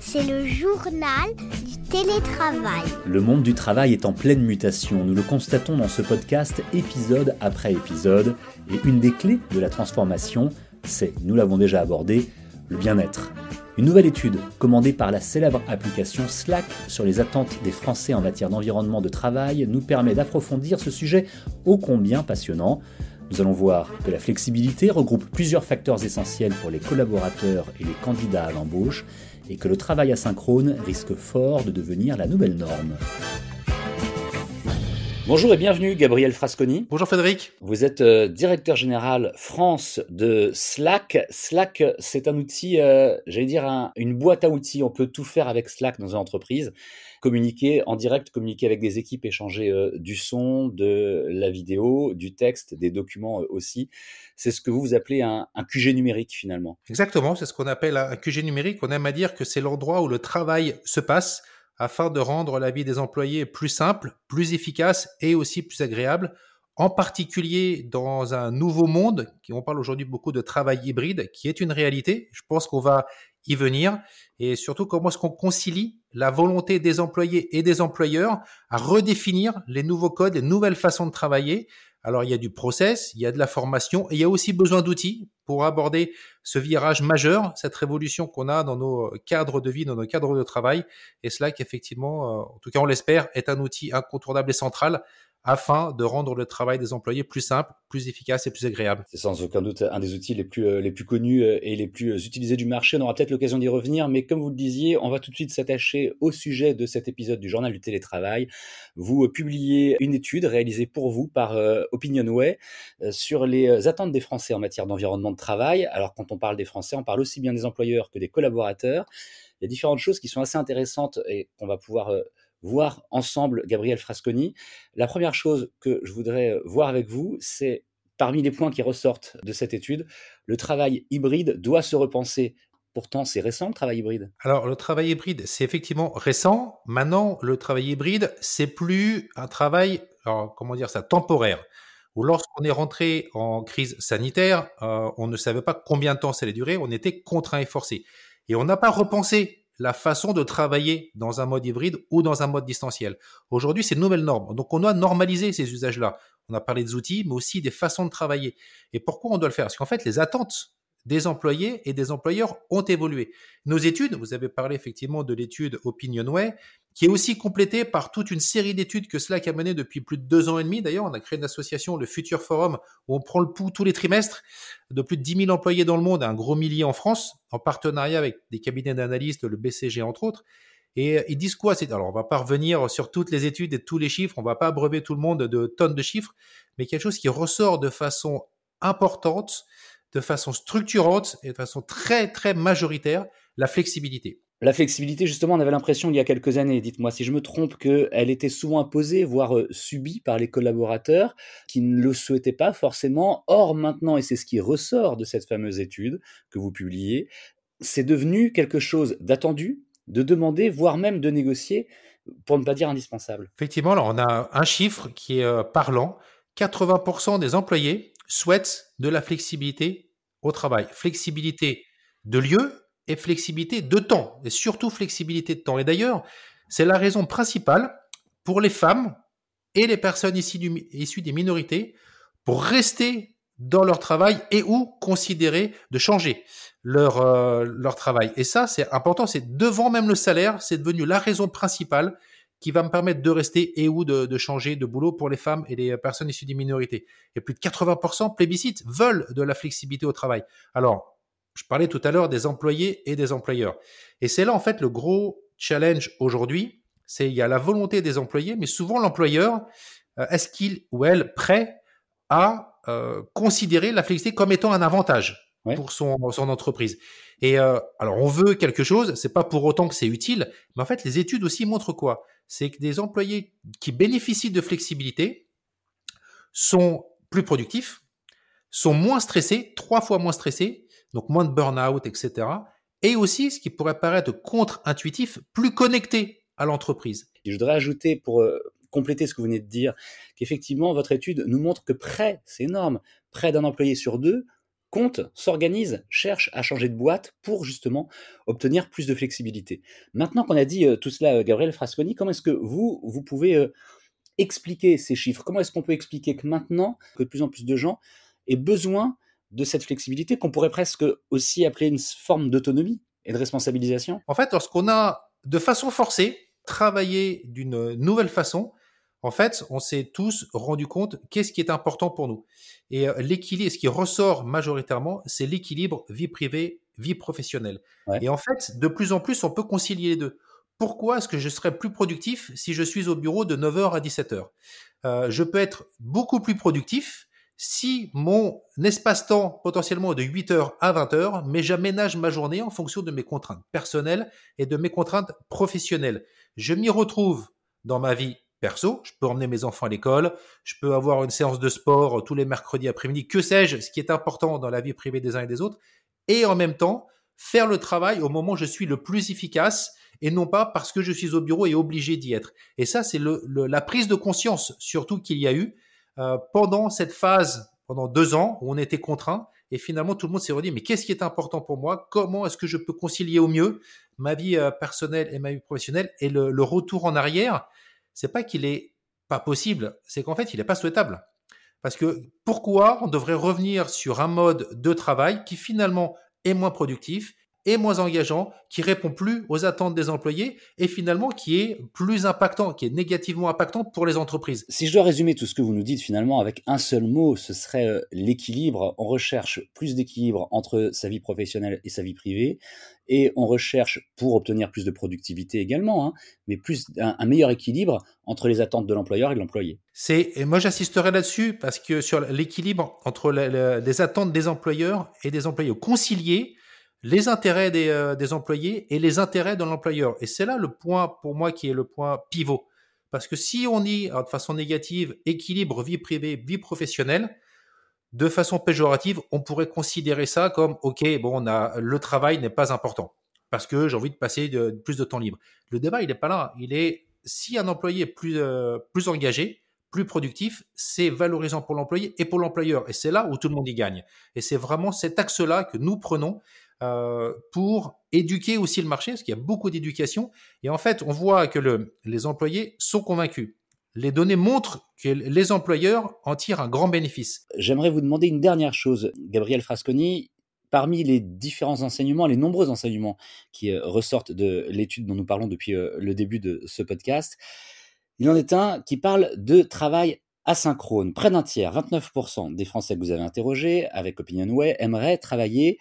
C'est le journal du télétravail. Le monde du travail est en pleine mutation. Nous le constatons dans ce podcast épisode après épisode. Et une des clés de la transformation, c'est, nous l'avons déjà abordé, le bien-être. Une nouvelle étude commandée par la célèbre application Slack sur les attentes des Français en matière d'environnement de travail nous permet d'approfondir ce sujet ô combien passionnant. Nous allons voir que la flexibilité regroupe plusieurs facteurs essentiels pour les collaborateurs et les candidats à l'embauche et que le travail asynchrone risque fort de devenir la nouvelle norme. Bonjour et bienvenue Gabriel Frasconi. Bonjour Frédéric. Vous êtes euh, directeur général France de Slack. Slack, c'est un outil, euh, j'allais dire une boîte à outils. On peut tout faire avec Slack dans une entreprise. Communiquer en direct, communiquer avec des équipes, échanger euh, du son, de la vidéo, du texte, des documents aussi. C'est ce que vous, vous appelez un, un QG numérique finalement. Exactement, c'est ce qu'on appelle un QG numérique. On aime à dire que c'est l'endroit où le travail se passe afin de rendre la vie des employés plus simple, plus efficace et aussi plus agréable, en particulier dans un nouveau monde, on parle aujourd'hui beaucoup de travail hybride, qui est une réalité. Je pense qu'on va y venir. Et surtout, comment est-ce qu'on concilie la volonté des employés et des employeurs à redéfinir les nouveaux codes, les nouvelles façons de travailler alors il y a du process, il y a de la formation et il y a aussi besoin d'outils pour aborder ce virage majeur, cette révolution qu'on a dans nos cadres de vie, dans nos cadres de travail. Et cela qu'effectivement, euh, en tout cas on l'espère, est un outil incontournable et central afin de rendre le travail des employés plus simple, plus efficace et plus agréable. C'est sans aucun doute un des outils les plus, euh, connus euh, et les plus euh, utilisés du marché. On aura peut-être l'occasion d'y revenir, mais comme vous le disiez, on va tout de suite s'attacher au sujet de cet épisode du journal du télétravail. Vous publiez une étude réalisée pour vous par Opinionway sur les attentes des Français en matière d'environnement de travail. Alors quand on parle des Français, on parle aussi bien des employeurs que des collaborateurs. Il y a différentes choses qui sont assez intéressantes et qu'on va pouvoir voir ensemble Gabriel Frasconi. La première chose que je voudrais euh, voir avec vous, c'est parmi les points qui ressortent de cette étude, le travail hybride doit se repenser. Pourtant, c'est récent le travail hybride. Alors, le travail hybride, c'est effectivement récent. Maintenant, le travail hybride, c'est plus un travail, comment dire ça, temporaire. Lorsqu'on est rentré en crise sanitaire, euh, on ne savait pas combien de temps ça allait durer, on était contraint et forcé. Et on n'a pas repensé la façon de travailler dans un mode hybride ou dans un mode distanciel. Aujourd'hui, c'est une nouvelle norme. Donc, on doit normaliser ces usages-là. On a parlé des outils, mais aussi des façons de travailler. Et pourquoi on doit le faire? Parce qu'en fait, les attentes des employés et des employeurs ont évolué. Nos études, vous avez parlé effectivement de l'étude Opinionway, qui est aussi complétée par toute une série d'études que Slack a menées depuis plus de deux ans et demi. D'ailleurs, on a créé une association, le Future Forum, où on prend le pouls tous les trimestres de plus de 10 000 employés dans le monde, un gros millier en France, en partenariat avec des cabinets d'analystes, le BCG entre autres. Et ils disent quoi Alors, on va pas revenir sur toutes les études et tous les chiffres, on va pas abreuver tout le monde de tonnes de chiffres, mais quelque chose qui ressort de façon importante, de façon structurante et de façon très, très majoritaire, la flexibilité. La flexibilité, justement, on avait l'impression il y a quelques années, dites-moi si je me trompe, qu'elle était souvent imposée, voire euh, subie par les collaborateurs qui ne le souhaitaient pas forcément. Or, maintenant, et c'est ce qui ressort de cette fameuse étude que vous publiez, c'est devenu quelque chose d'attendu, de demander, voire même de négocier, pour ne pas dire indispensable. Effectivement, alors on a un chiffre qui est euh, parlant. 80% des employés souhaitent de la flexibilité au travail. Flexibilité de lieu et flexibilité de temps, et surtout flexibilité de temps. Et d'ailleurs, c'est la raison principale pour les femmes et les personnes issues, des minorités pour rester dans leur travail et ou considérer de changer leur, euh, leur travail. Et ça, c'est important, c'est devant même le salaire, c'est devenu la raison principale qui va me permettre de rester et ou de, changer de boulot pour les femmes et les personnes issues des minorités. Et plus de 80% plébiscites veulent de la flexibilité au travail. Alors, je parlais tout à l'heure des employés et des employeurs. Et c'est là, en fait, le gros challenge aujourd'hui. C'est il y a la volonté des employés, mais souvent l'employeur, euh, est-ce qu'il ou elle prêt à euh, considérer la flexibilité comme étant un avantage pour son, son entreprise? Et euh, alors on veut quelque chose, c'est pas pour autant que c'est utile, mais en fait les études aussi montrent quoi? C'est que des employés qui bénéficient de flexibilité sont plus productifs, sont moins stressés, trois fois moins stressés, donc moins de burn-out, etc. Et aussi, ce qui pourrait paraître contre-intuitif, plus connectés à l'entreprise. Je voudrais ajouter pour euh, compléter ce que vous venez de dire, qu'effectivement, votre étude nous montre que près, c'est énorme, près d'un employé sur deux compte, s'organise, cherche à changer de boîte pour justement obtenir plus de flexibilité. Maintenant qu'on a dit euh, tout cela, Gabriel Frasconi, comment est-ce que vous, vous pouvez expliquer ces chiffres? Comment est-ce qu'on peut expliquer que maintenant, que de plus en plus de gens aient besoin de cette flexibilité qu'on pourrait presque aussi appeler une forme d'autonomie et de responsabilisation? En fait, lorsqu'on a de façon forcée travaillé d'une nouvelle façon, en fait, on s'est tous rendu compte qu'est-ce qui est important pour nous. Et euh, l'équilibre, ce qui ressort majoritairement, c'est l'équilibre vie privée, vie professionnelle. Et en fait, de plus en plus, on peut concilier les deux. Pourquoi est-ce que je serais plus productif si je suis au bureau de 9h à 17h euh, Je peux être beaucoup plus productif si mon espace-temps potentiellement est de 8h à 20h, mais j'aménage ma journée en fonction de mes contraintes personnelles et de mes contraintes professionnelles. Je m'y retrouve dans ma vie perso, je peux emmener mes enfants à l'école, je peux avoir une séance de sport tous les mercredis après-midi, que sais-je, ce qui est important dans la vie privée des uns et des autres, et en même temps faire le travail au moment où je suis le plus efficace et non pas parce que je suis au bureau et obligé d'y être. Et ça, c'est la prise de conscience surtout qu'il y a eu euh, pendant cette phase, pendant deux ans, où on était contraint, et finalement tout le monde s'est redit, mais qu'est-ce qui est important pour moi? Comment est-ce que je peux concilier au mieux ma vie euh, personnelle et ma vie professionnelle Et le, le retour en arrière, c'est pas qu'il est pas possible, c'est qu'en fait, il n'est pas souhaitable. Parce que pourquoi on devrait revenir sur un mode de travail qui finalement est moins productif et moins engageant, qui répond plus aux attentes des employés et finalement qui est plus impactant, qui est négativement impactant pour les entreprises. Si je dois résumer tout ce que vous nous dites finalement avec un seul mot, ce serait euh, l'équilibre. On recherche plus d'équilibre entre sa vie professionnelle et sa vie privée et on recherche pour obtenir plus de productivité également, hein, mais plus un, meilleur équilibre entre les attentes de l'employeur et de l'employé. C'est et moi j'insisterai là-dessus parce que sur l'équilibre entre les attentes des employeurs et des employés concilier les intérêts euh, des, employés et les intérêts de l'employeur. Et c'est là le point pour moi qui est le point pivot. Parce que si on dit de façon négative équilibre vie privée, vie professionnelle, de façon péjorative, on pourrait considérer ça comme ok, bon, on a le travail n'est pas important parce que j'ai envie de passer plus de temps libre. Le débat, il n'est pas là. Il est si un employé est plus euh, plus engagé, plus productif, c'est valorisant pour l'employé et pour l'employeur. Et c'est là où tout le monde y gagne. Et c'est vraiment cet axe-là que nous prenons euh, pour éduquer aussi le marché, parce qu'il y a beaucoup d'éducation. Et en fait, on voit que le, les employés sont convaincus. Les données montrent que les employeurs en tirent un grand bénéfice. J'aimerais vous demander une dernière chose, Gabriel Frasconi. Parmi les différents enseignements, les nombreux enseignements qui euh, ressortent de l'étude dont nous parlons depuis euh, le début de ce podcast, il en est un qui parle de travail asynchrone. Près d'un tiers, 29% des Français que vous avez interrogés avec OpinionWay aimeraient travailler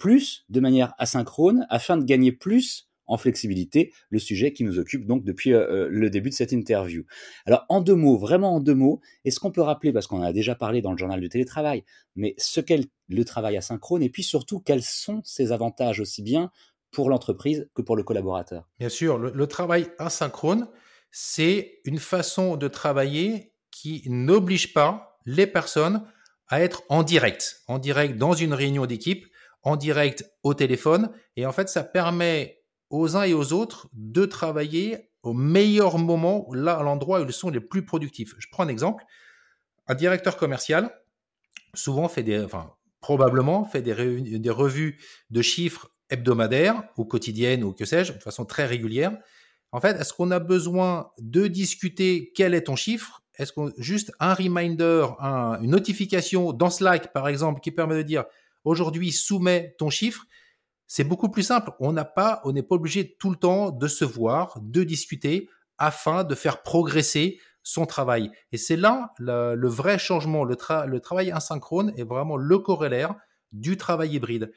plus de manière asynchrone afin de gagner plus en flexibilité, le sujet qui nous occupe donc depuis euh, euh, le début de cette interview. Alors en deux mots, vraiment en deux mots, est-ce qu'on peut rappeler, parce qu'on en a déjà parlé dans le journal du télétravail, mais ce qu'est le travail asynchrone et puis surtout quels sont ses avantages aussi bien pour l'entreprise que pour le collaborateur? Bien sûr, le travail asynchrone, c'est une façon de travailler qui n'oblige pas les personnes à être en direct, en direct dans une réunion d'équipe, en direct au téléphone. Et en fait, ça permet aux uns et aux autres de travailler au meilleur moment, là, à l'endroit où ils sont les plus productifs. Je prends un exemple. Un directeur commercial, souvent fait des, enfin, probablement fait des, des revues de chiffres hebdomadaires ou quotidiennes ou que sais-je, de façon très régulière. En fait, est-ce qu'on a besoin de discuter quel est ton chiffre? Est-ce qu'on juste un reminder, une notification dans Slack par exemple qui permet de dire aujourd'hui soumets ton chiffre, c'est beaucoup plus simple. On n'est pas obligé tout le temps de se voir, de discuter afin de faire progresser son travail. Et c'est là le, vrai changement. Le, travail asynchrone est vraiment le corollaire du travail hybride.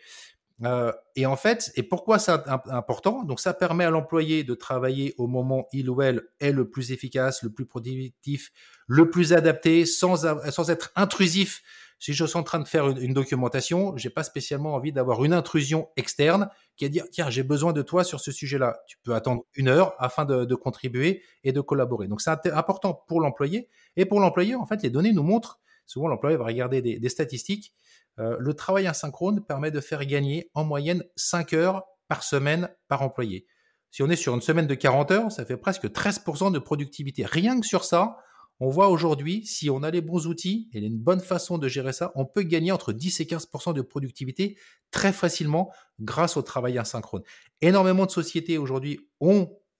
Euh, et en fait, et pourquoi c'est important? Donc, ça permet à l'employé de travailler au moment où il ou elle est le plus efficace, le plus productif, le plus adapté, sans être intrusif si je suis en train de faire une, documentation, j'ai pas spécialement envie d'avoir une intrusion externe qui va dire tiens j'ai besoin de toi sur ce sujet-là. Tu peux attendre une heure afin de, contribuer et de collaborer. Donc c'est important pour l'employé et pour l'employé en fait les données nous montrent. Souvent l'employé va regarder des, statistiques. Euh, le travail asynchrone permet de faire gagner en moyenne 5 heures par semaine par employé. Si on est sur une semaine de 40 heures, ça fait presque 13% de productivité. Rien que sur ça, on voit aujourd'hui, si on a les bons outils et une bonne façon de gérer ça, on peut gagner entre 10 et 15% de productivité très facilement grâce au travail asynchrone. Énormément de sociétés aujourd'hui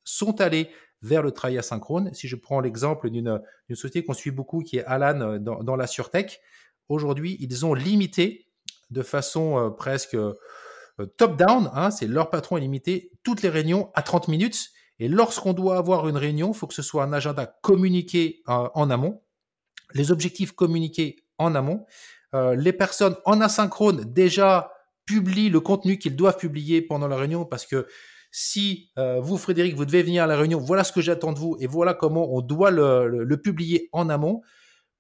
sont allées vers le travail asynchrone. Si je prends l'exemple d'une société qu'on suit beaucoup, qui est Alan euh, dans, la SurTech, aujourd'hui, ils ont limité de façon euh, presque euh, top-down, hein, c'est leur patron est limité, toutes les réunions à 30 minutes et lorsqu'on doit avoir une réunion, il faut que ce soit un agenda communiqué euh, en amont, les objectifs communiqués en amont. Euh, les personnes en asynchrone déjà publient le contenu qu'ils doivent publier pendant la réunion parce que si euh, vous, Frédéric, vous devez venir à la réunion, voilà ce que j'attends de vous et voilà comment on doit le, publier en amont.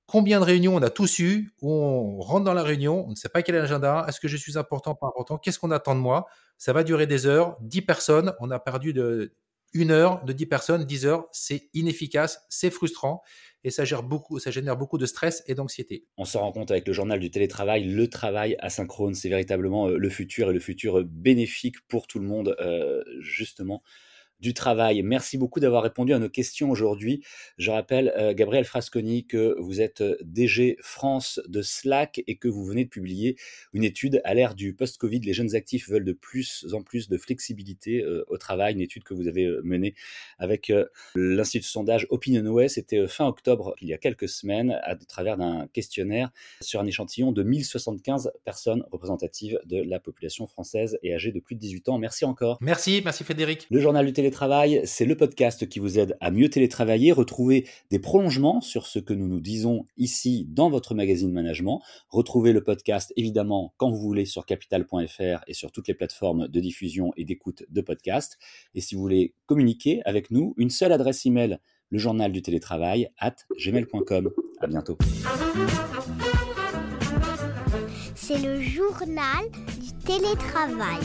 Combien de réunions on a tous eu on rentre dans la réunion, on ne sait pas quel est l'agenda, est-ce que je suis important, pas important, qu'est-ce qu'on attend de moi? Ça va durer des heures, 10 personnes, on a perdu de, une heure de 10 personnes, 10 heures, c'est inefficace, c'est frustrant et ça, gère beaucoup, génère beaucoup de stress et d'anxiété. On se rend compte avec le journal du télétravail, le travail asynchrone, c'est véritablement euh, le futur et le futur bénéfique pour tout le monde, euh, justement du travail. Merci beaucoup d'avoir répondu à nos questions aujourd'hui. Je rappelle, euh, Gabriel Frasconi, que vous êtes euh, DG France de Slack et que vous venez de publier une étude à l'ère du post-Covid. Les jeunes actifs veulent de plus en plus de flexibilité euh, au travail. Une étude que vous avez menée avec l'Institut de sondage OpinionWay. C'était fin octobre, il y a quelques semaines, à travers d'un questionnaire sur un échantillon de 1075 personnes représentatives de la population française et âgées de plus de 18 ans. Merci encore. Merci, merci Frédéric. Le journal du télé C'est le podcast qui vous aide à mieux télétravailler, retrouver des prolongements sur ce que nous nous disons ici dans votre magazine Management. Retrouvez le podcast évidemment quand vous voulez sur capital.fr et sur toutes les plateformes de diffusion et d'écoute de podcasts. Et si vous voulez communiquer avec nous, une seule adresse email, le journal du télétravail at gmail.com. À bientôt. C'est le journal du télétravail.